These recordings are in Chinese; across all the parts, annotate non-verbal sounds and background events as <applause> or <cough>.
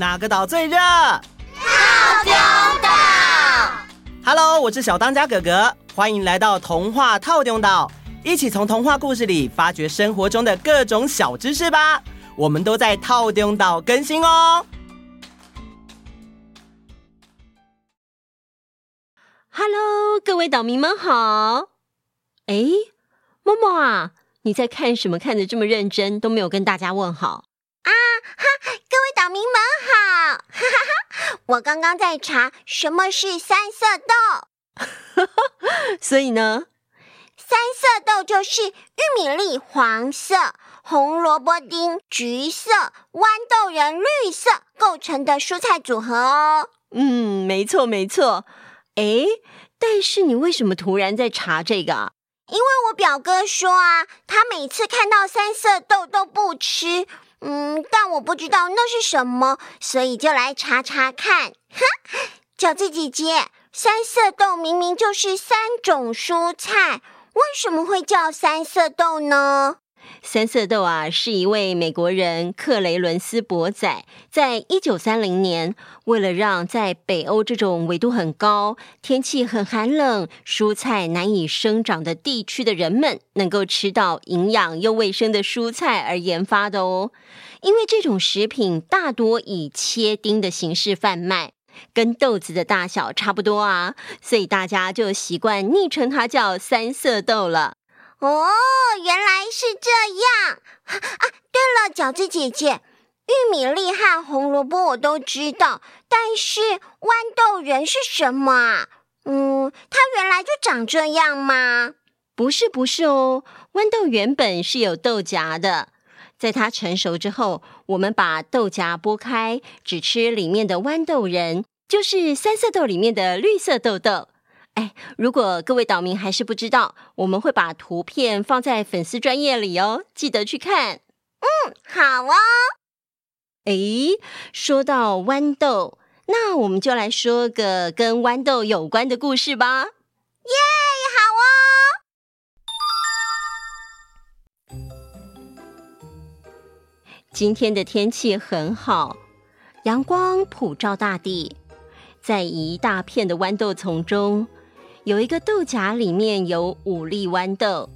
哪个岛最热？套丢岛。Hello，我是小当家哥哥，欢迎来到童话套丢岛，一起从童话故事里发掘生活中的各种小知识吧。我们都在套丢岛更新哦。Hello，各位岛民们好。哎，默默啊，你在看什么？看的这么认真，都没有跟大家问好。啊哈！各位岛民们好，哈哈哈！我刚刚在查什么是三色豆，<laughs> 所以呢，三色豆就是玉米粒黄色、红萝卜丁橘色、豌豆仁绿色构成的蔬菜组合哦。嗯，没错没错。哎，但是你为什么突然在查这个？因为我表哥说啊，他每次看到三色豆都不吃。嗯，但我不知道那是什么，所以就来查查看。哈，饺子姐姐，三色豆明明就是三种蔬菜，为什么会叫三色豆呢？三色豆啊，是一位美国人克雷伦斯伯仔，在一九三零年，为了让在北欧这种纬度很高、天气很寒冷、蔬菜难以生长的地区的人们，能够吃到营养又卫生的蔬菜而研发的哦。因为这种食品大多以切丁的形式贩卖，跟豆子的大小差不多啊，所以大家就习惯昵称它叫三色豆了。哦，原来是这样啊！对了，饺子姐姐，玉米粒和红萝卜我都知道，但是豌豆仁是什么啊？嗯，它原来就长这样吗？不是，不是哦。豌豆原本是有豆荚的，在它成熟之后，我们把豆荚剥开，只吃里面的豌豆仁，就是三色豆里面的绿色豆豆。哎，如果各位岛民还是不知道，我们会把图片放在粉丝专页里哦，记得去看。嗯，好哦。哎，说到豌豆，那我们就来说个跟豌豆有关的故事吧。耶，好哦。今天的天气很好，阳光普照大地，在一大片的豌豆丛中。有一个豆荚，里面有五粒豌豆，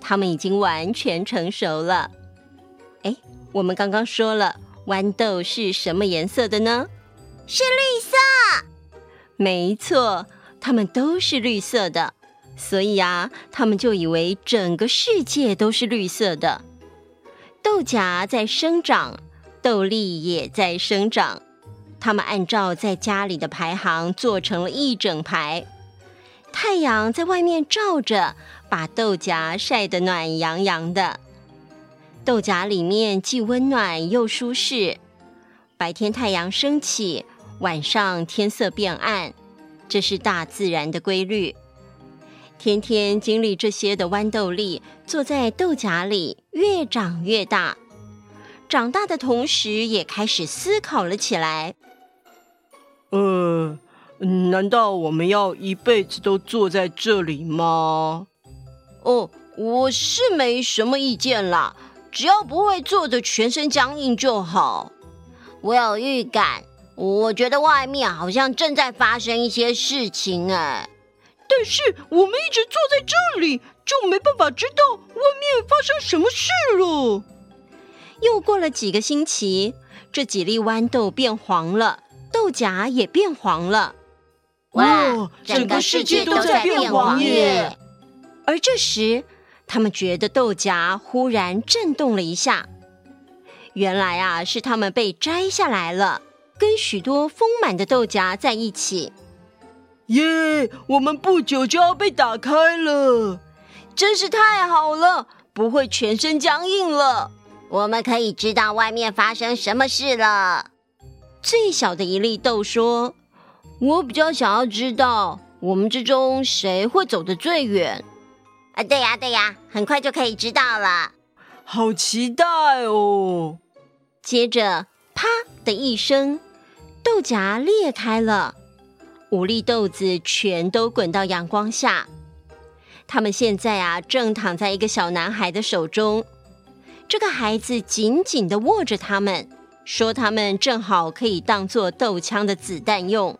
它们已经完全成熟了。哎，我们刚刚说了，豌豆是什么颜色的呢？是绿色。没错，它们都是绿色的，所以啊，他们就以为整个世界都是绿色的。豆荚在生长，豆粒也在生长，它们按照在家里的排行做成了一整排。太阳在外面照着，把豆荚晒得暖洋洋的。豆荚里面既温暖又舒适。白天太阳升起，晚上天色变暗，这是大自然的规律。天天经历这些的豌豆粒，坐在豆荚里越长越大，长大的同时也开始思考了起来。呃。难道我们要一辈子都坐在这里吗？哦，我是没什么意见啦，只要不会坐着全身僵硬就好。我有预感，我觉得外面好像正在发生一些事情哎。但是我们一直坐在这里，就没办法知道外面发生什么事了。又过了几个星期，这几粒豌豆变黄了，豆荚也变黄了。哇！整个世界都在变黄耶！而这时，他们觉得豆荚忽然震动了一下。原来啊，是他们被摘下来了，跟许多丰满的豆荚在一起。耶！我们不久就要被打开了，真是太好了，不会全身僵硬了。我们可以知道外面发生什么事了。最小的一粒豆说。我比较想要知道，我们之中谁会走得最远？啊，对呀，对呀，很快就可以知道了。好期待哦！接着，啪的一声，豆荚裂开了，五粒豆子全都滚到阳光下。他们现在啊，正躺在一个小男孩的手中。这个孩子紧紧的握着他们，说他们正好可以当做豆枪的子弹用。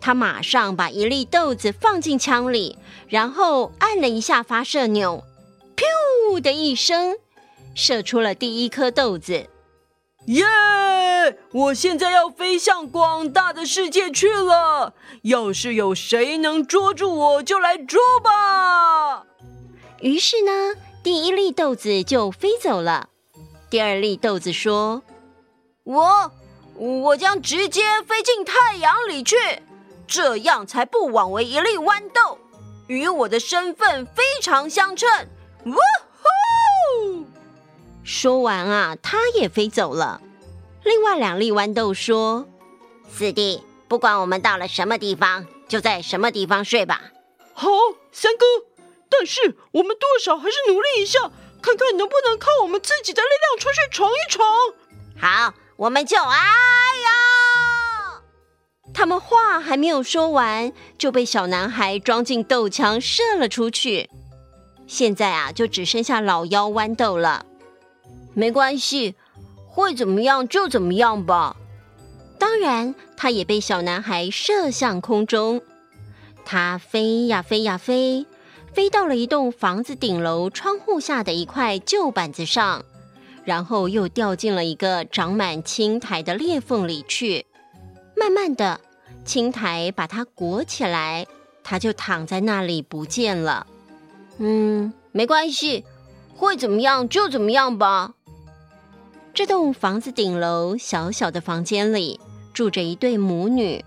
他马上把一粒豆子放进枪里，然后按了一下发射钮，噗的一声，射出了第一颗豆子。耶！Yeah! 我现在要飞向广大的世界去了。要是有谁能捉住我，就来捉吧。于是呢，第一粒豆子就飞走了。第二粒豆子说：“我，我将直接飞进太阳里去，这样才不枉为一粒豌豆，与我的身份非常相称。”呜呼！说完啊，他也飞走了。另外两粒豌豆说：“四弟，不管我们到了什么地方，就在什么地方睡吧。”好，三哥。但是我们多少还是努力一下，看看能不能靠我们自己的力量出去闯一闯。好，我们就哎呀！他们话还没有说完，就被小男孩装进豆枪射了出去。现在啊，就只剩下老妖豌豆了。没关系，会怎么样就怎么样吧。当然，他也被小男孩射向空中。他飞呀飞呀飞，飞到了一栋房子顶楼窗户下的一块旧板子上，然后又掉进了一个长满青苔的裂缝里去。慢慢的，青苔把它裹起来，它就躺在那里不见了。嗯，没关系，会怎么样就怎么样吧。这栋房子顶楼小小的房间里住着一对母女，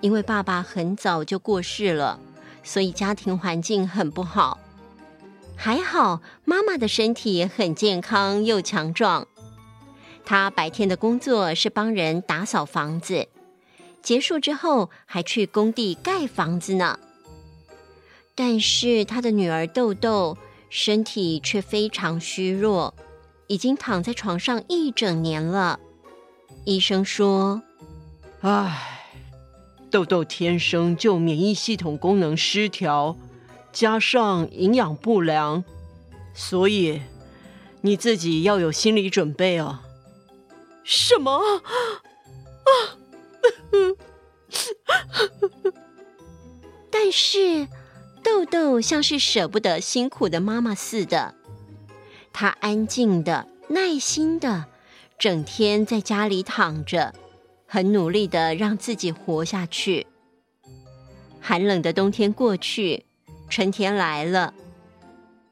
因为爸爸很早就过世了，所以家庭环境很不好。还好妈妈的身体很健康又强壮，她白天的工作是帮人打扫房子，结束之后还去工地盖房子呢。但是他的女儿豆豆身体却非常虚弱，已经躺在床上一整年了。医生说：“唉，豆豆天生就免疫系统功能失调，加上营养不良，所以你自己要有心理准备啊。”什么？啊！<laughs> 但是。豆豆像是舍不得辛苦的妈妈似的，她安静的、耐心的，整天在家里躺着，很努力的让自己活下去。寒冷的冬天过去，春天来了。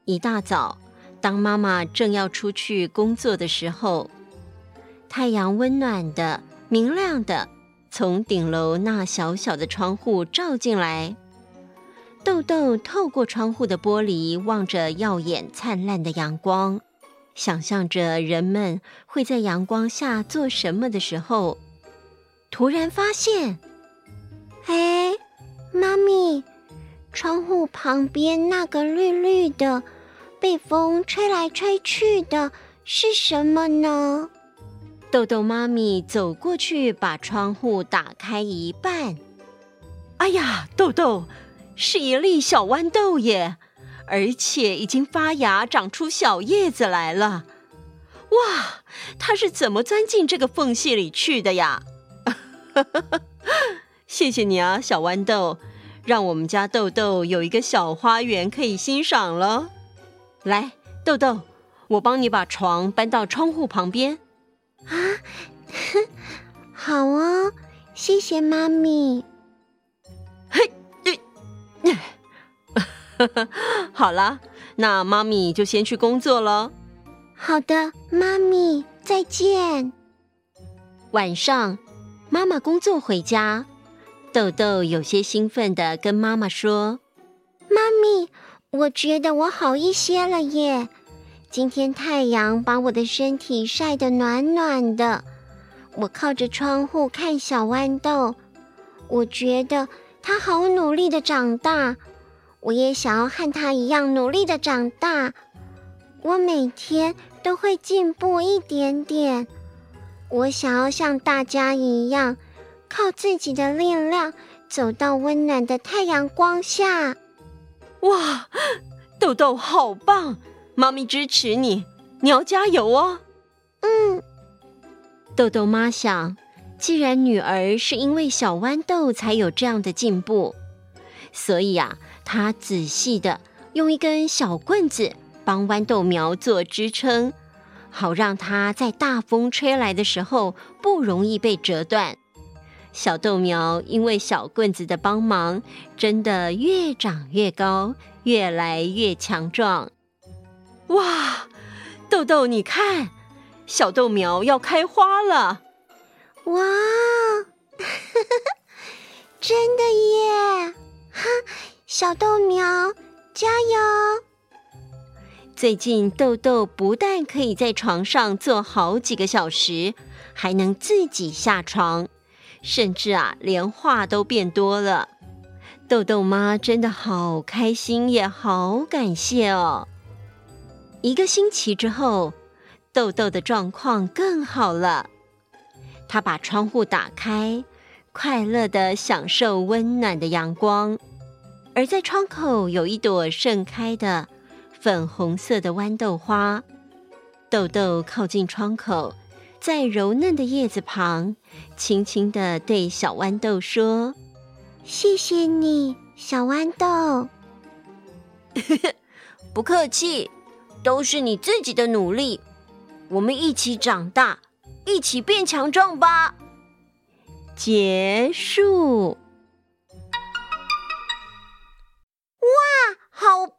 一大早，当妈妈正要出去工作的时候，太阳温暖的、明亮的，从顶楼那小小的窗户照进来。豆豆透过窗户的玻璃望着耀眼灿烂的阳光，想象着人们会在阳光下做什么的时候，突然发现，哎，妈咪，窗户旁边那个绿绿的、被风吹来吹去的是什么呢？豆豆妈咪走过去，把窗户打开一半。哎呀，豆豆！是一粒小豌豆耶，而且已经发芽，长出小叶子来了。哇，它是怎么钻进这个缝隙里去的呀？<laughs> 谢谢你啊，小豌豆，让我们家豆豆有一个小花园可以欣赏了。来，豆豆，我帮你把床搬到窗户旁边。啊，好哦，谢谢妈咪。嘿。<laughs> 好了，那妈咪就先去工作了。好的，妈咪，再见。晚上，妈妈工作回家，豆豆有些兴奋的跟妈妈说：“妈咪，我觉得我好一些了耶！今天太阳把我的身体晒得暖暖的，我靠着窗户看小豌豆，我觉得。”他好努力的长大，我也想要和他一样努力的长大。我每天都会进步一点点。我想要像大家一样，靠自己的力量走到温暖的太阳光下。哇，豆豆好棒！妈咪支持你，你要加油哦。嗯。豆豆妈想，既然女儿是因为小豌豆才有这样的进步，所以啊，她仔细的用一根小棍子帮豌豆苗做支撑，好让它在大风吹来的时候不容易被折断。小豆苗因为小棍子的帮忙，真的越长越高，越来越强壮。哇，豆豆，你看！小豆苗要开花了，哇，<laughs> 真的耶！哈，小豆苗，加油！最近豆豆不但可以在床上坐好几个小时，还能自己下床，甚至啊，连话都变多了。豆豆妈真的好开心，也好感谢哦。一个星期之后。豆豆的状况更好了，他把窗户打开，快乐的享受温暖的阳光。而在窗口有一朵盛开的粉红色的豌豆花。豆豆靠近窗口，在柔嫩的叶子旁，轻轻的对小豌豆说：“谢谢你，小豌豆。<laughs> ”不客气，都是你自己的努力。我们一起长大，一起变强壮吧。结束。哇，好棒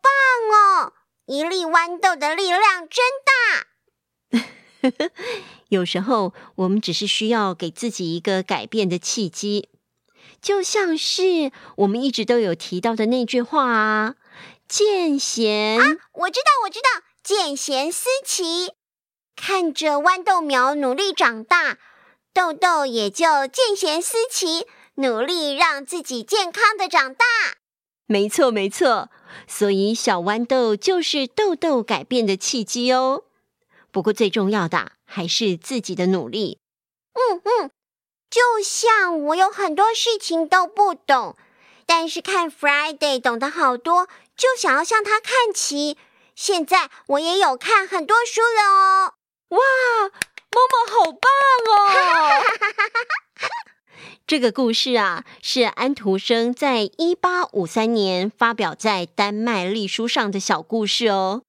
哦！一粒豌豆的力量真大。<laughs> <laughs> 有时候，我们只是需要给自己一个改变的契机，就像是我们一直都有提到的那句话啊：“见贤啊，我知道，我知道，见贤思齐。”看着豌豆苗努力长大，豆豆也就见贤思齐，努力让自己健康的长大。没错，没错。所以小豌豆就是豆豆改变的契机哦。不过最重要的还是自己的努力。嗯嗯，就像我有很多事情都不懂，但是看 Friday 懂得好多，就想要向他看齐。现在我也有看很多书了哦。哇，妈妈好棒哦！<laughs> 这个故事啊，是安徒生在一八五三年发表在丹麦历书上的小故事哦。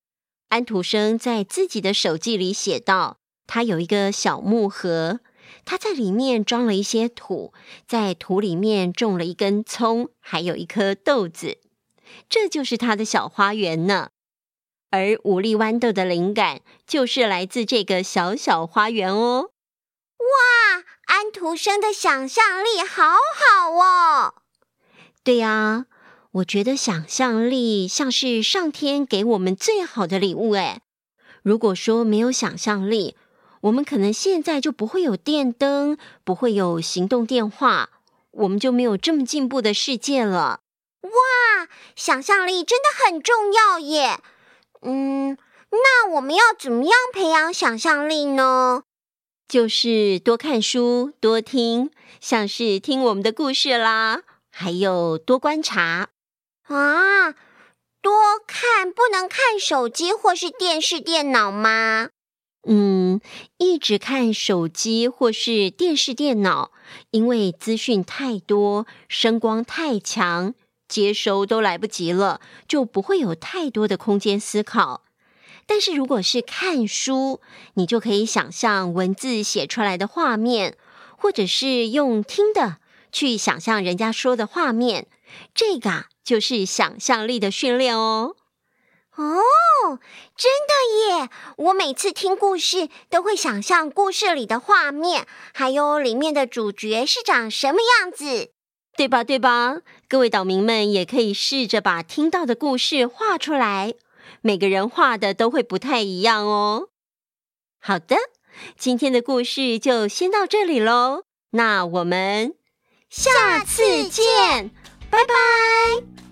安徒生在自己的手记里写道：他有一个小木盒，他在里面装了一些土，在土里面种了一根葱，还有一颗豆子，这就是他的小花园呢。而五粒豌豆的灵感就是来自这个小小花园哦。哇，安徒生的想象力好好哦。对呀，我觉得想象力像是上天给我们最好的礼物诶。如果说没有想象力，我们可能现在就不会有电灯，不会有行动电话，我们就没有这么进步的世界了。哇，想象力真的很重要耶。嗯，那我们要怎么样培养想象力呢？就是多看书，多听，像是听我们的故事啦，还有多观察啊。多看，不能看手机或是电视、电脑吗？嗯，一直看手机或是电视、电脑，因为资讯太多，声光太强。接收都来不及了，就不会有太多的空间思考。但是如果是看书，你就可以想象文字写出来的画面，或者是用听的去想象人家说的画面。这个啊，就是想象力的训练哦。哦，真的耶！我每次听故事都会想象故事里的画面，还有里面的主角是长什么样子。对吧？对吧？各位岛民们也可以试着把听到的故事画出来，每个人画的都会不太一样哦。好的，今天的故事就先到这里喽，那我们下次见，拜拜。